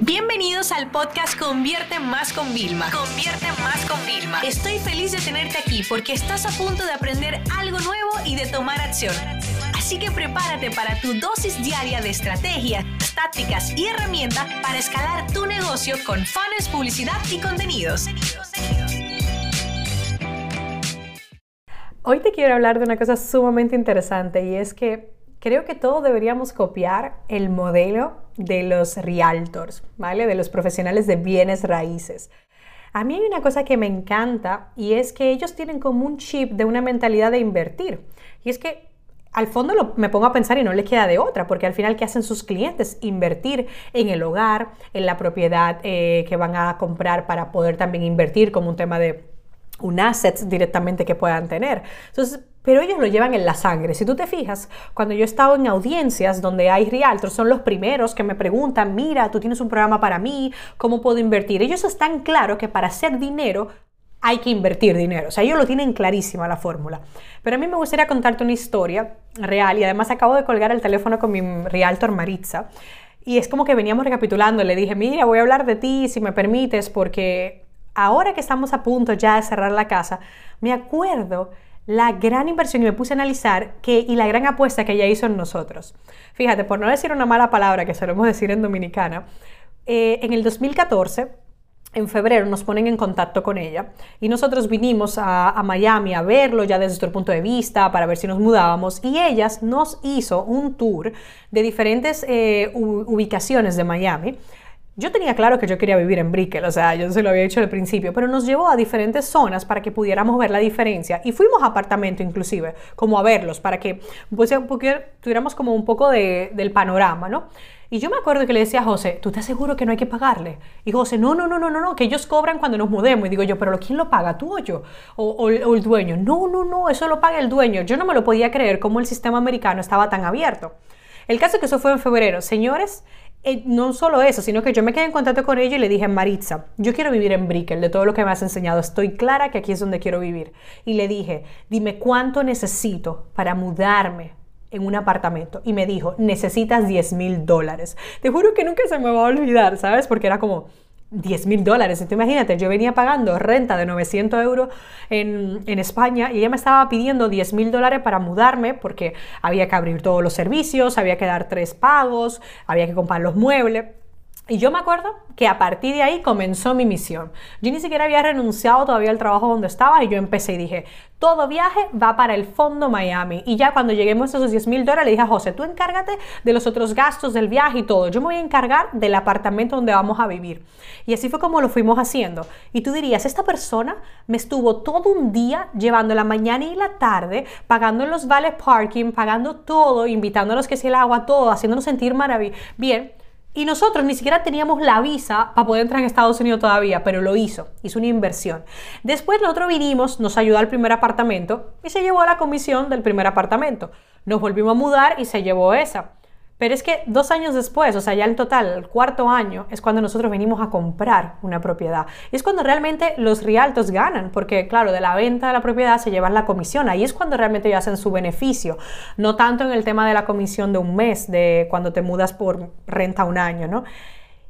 Bienvenidos al podcast Convierte Más con Vilma. Convierte Más con Vilma. Estoy feliz de tenerte aquí porque estás a punto de aprender algo nuevo y de tomar acción. Así que prepárate para tu dosis diaria de estrategias, tácticas y herramientas para escalar tu negocio con fans, publicidad y contenidos. Hoy te quiero hablar de una cosa sumamente interesante y es que creo que todos deberíamos copiar el modelo de los realtors, ¿vale? De los profesionales de bienes raíces. A mí hay una cosa que me encanta y es que ellos tienen como un chip de una mentalidad de invertir. Y es que al fondo me pongo a pensar y no les queda de otra, porque al final, ¿qué hacen sus clientes? Invertir en el hogar, en la propiedad eh, que van a comprar para poder también invertir como un tema de un asset directamente que puedan tener. Entonces, pero ellos lo llevan en la sangre. Si tú te fijas, cuando yo he estado en audiencias donde hay realtors, son los primeros que me preguntan, mira, tú tienes un programa para mí, ¿cómo puedo invertir? Ellos están claros que para hacer dinero hay que invertir dinero. O sea, ellos lo tienen clarísima la fórmula. Pero a mí me gustaría contarte una historia real y además acabo de colgar el teléfono con mi realtor Maritza. Y es como que veníamos recapitulando, le dije, mira, voy a hablar de ti si me permites, porque ahora que estamos a punto ya de cerrar la casa, me acuerdo la gran inversión y me puse a analizar que, y la gran apuesta que ella hizo en nosotros. Fíjate, por no decir una mala palabra que solemos decir en Dominicana, eh, en el 2014 en febrero nos ponen en contacto con ella y nosotros vinimos a, Miami a verlo ya desde nuestro punto de vista para ver si nos mudábamos y ella nos hizo un tour de diferentes eh, ubicaciones de Miami yo tenía claro que yo quería vivir en Brickell, o sea, yo se lo había dicho al principio, pero nos llevó a diferentes zonas para que pudiéramos ver la diferencia y fuimos a apartamento inclusive, como a verlos, para que pues, tuviéramos como un poco del panorama, ¿no? Y yo me acuerdo que le decía a José, ¿tú estás seguro que no hay que pagarle? Y José, no, no, no, no, no, no, que ellos cobran cuando nos mudemos. Y digo yo, ¿pero quién lo paga? ¿Tú o yo? O, o, el dueño. No, no, no, eso lo paga el dueño. Yo no me lo podía creer cómo el sistema americano estaba tan abierto. El caso es que eso fue en febrero. Señores, eh, no solo eso, sino que yo me quedé en contacto con ella y le dije, Maritza, yo quiero vivir en Brickell, de todo lo que me has enseñado, estoy clara que aquí es donde quiero vivir. Y le dije, dime cuánto necesito para mudarme en un apartamento. Y me dijo, necesitas 10 mil dólares. Te juro que nunca se me va a olvidar, ¿sabes? Porque era como, 10 mil dólares. Entonces imagínate, yo venía pagando renta de 900 euros en, en España y ella me estaba pidiendo 10 mil dólares para mudarme porque había que abrir todos los servicios, había que dar tres pagos, había que comprar los muebles. Y yo me acuerdo que a partir de ahí comenzó mi misión. Yo ni siquiera había renunciado todavía al trabajo donde estaba y yo empecé y dije, todo viaje va para el fondo Miami. Y ya cuando lleguemos a esos 10 mil dólares, le dije a José, tú encárgate de los otros gastos del viaje y todo. Yo me voy a encargar del apartamento donde vamos a vivir. Y así fue como lo fuimos haciendo. Y tú dirías, esta persona me estuvo todo un día llevando la mañana y la tarde, pagando los vales parking, pagando todo, invitándonos que si el agua, todo, haciéndonos sentir maravilloso. Bien y nosotros ni siquiera teníamos la visa para poder entrar en Estados Unidos todavía, pero lo hizo, hizo una inversión. Después nosotros vinimos, nos ayudó al primer apartamento y se llevó la comisión del primer apartamento. Nos volvimos a mudar y se llevó esa. Pero es que dos años después, o sea, ya en total, el cuarto año, es cuando nosotros venimos a comprar una propiedad. Y es cuando realmente los realtos ganan, porque claro, de la venta de la propiedad se llevan la comisión. Ahí es cuando realmente ellos hacen su beneficio. No tanto en el tema de la comisión de un mes, de cuando te mudas por renta un año, ¿no?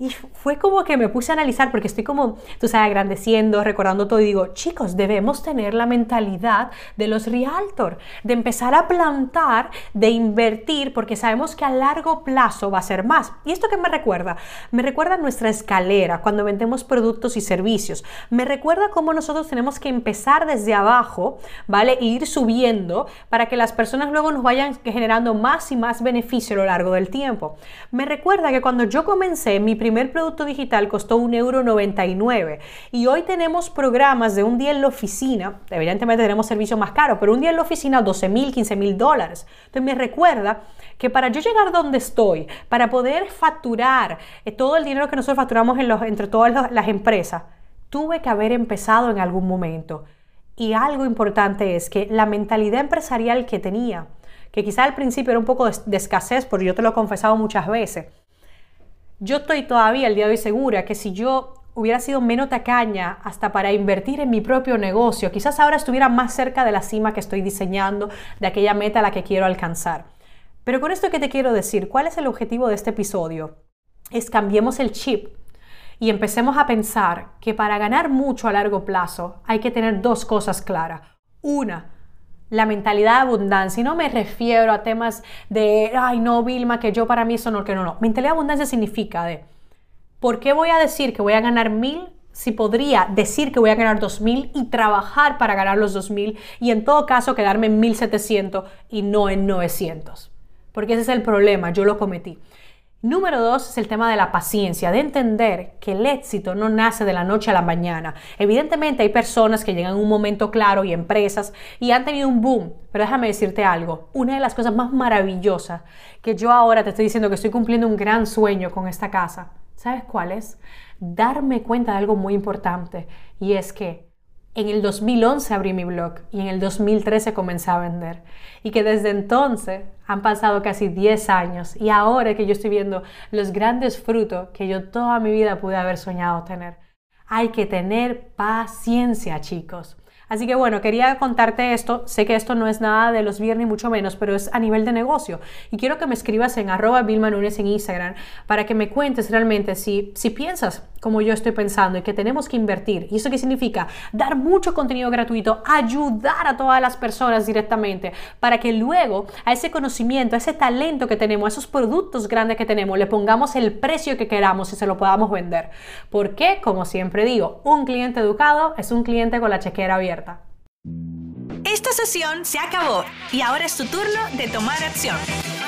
Y fue como que me puse a analizar, porque estoy como, tú sabes, agrandeciendo, recordando todo, y digo, chicos, debemos tener la mentalidad de los realtor, de empezar a plantar, de invertir, porque sabemos que a largo plazo va a ser más. ¿Y esto qué me recuerda? Me recuerda nuestra escalera cuando vendemos productos y servicios. Me recuerda cómo nosotros tenemos que empezar desde abajo, ¿vale? E ir subiendo para que las personas luego nos vayan generando más y más beneficio a lo largo del tiempo. Me recuerda que cuando yo comencé mi primer producto digital costó 1,99€ y hoy tenemos programas de un día en la oficina, evidentemente tenemos servicios más caros, pero un día en la oficina 12 mil, 15 mil dólares. Entonces me recuerda que para yo llegar donde estoy, para poder facturar eh, todo el dinero que nosotros facturamos en los, entre todas las empresas, tuve que haber empezado en algún momento. Y algo importante es que la mentalidad empresarial que tenía, que quizá al principio era un poco de, escasez, porque yo te lo he confesado muchas veces, yo estoy todavía el día de hoy segura que si yo hubiera sido menos tacaña hasta para invertir en mi propio negocio, quizás ahora estuviera más cerca de la cima que estoy diseñando, de aquella meta a la que quiero alcanzar. Pero con esto que te quiero decir, ¿cuál es el objetivo de este episodio? es cambiemos el chip y empecemos a pensar que para ganar mucho a largo plazo hay que tener dos cosas claras. Una, la mentalidad de abundancia. Y no me refiero a temas de, ay, no, Vilma, que yo para mí eso no, que no, no. Mentalidad de abundancia significa de, ¿por qué voy a decir que voy a ganar mil si podría decir que voy a ganar dos mil y trabajar para ganar los dos mil y en todo caso quedarme en 1700 y no en 900? Porque ese es el problema, yo lo cometí. Número dos es el tema de la paciencia, de entender que el éxito no nace de la noche a la mañana. Evidentemente hay personas que llegan a un momento claro y empresas y han tenido un boom, pero déjame decirte algo, una de las cosas más maravillosas que yo ahora te estoy diciendo que estoy cumpliendo un gran sueño con esta casa, ¿sabes cuál es? Darme cuenta de algo muy importante y es que en el 2011 abrí mi blog y en el 2013 comencé a vender. Y que desde entonces han pasado casi 10 años y ahora que yo estoy viendo los grandes frutos que yo toda mi vida pude haber soñado tener. Hay que tener paciencia, chicos. Así que bueno, quería contarte esto. Sé que esto no es nada de los viernes, mucho menos, pero es a nivel de negocio. Y quiero que me escribas en arroba Vilma en Instagram para que me cuentes realmente si, si piensas como yo estoy pensando y que tenemos que invertir. ¿Y eso qué significa? Dar mucho contenido gratuito, ayudar a todas las personas directamente para que luego a ese conocimiento, a ese talento que tenemos, a esos productos grandes que tenemos, le pongamos el precio que queramos y se lo podamos vender. Porque, como siempre digo, un cliente educado es un cliente con la chequera abierta. Esta sesión se acabó y ahora es tu turno de tomar acción.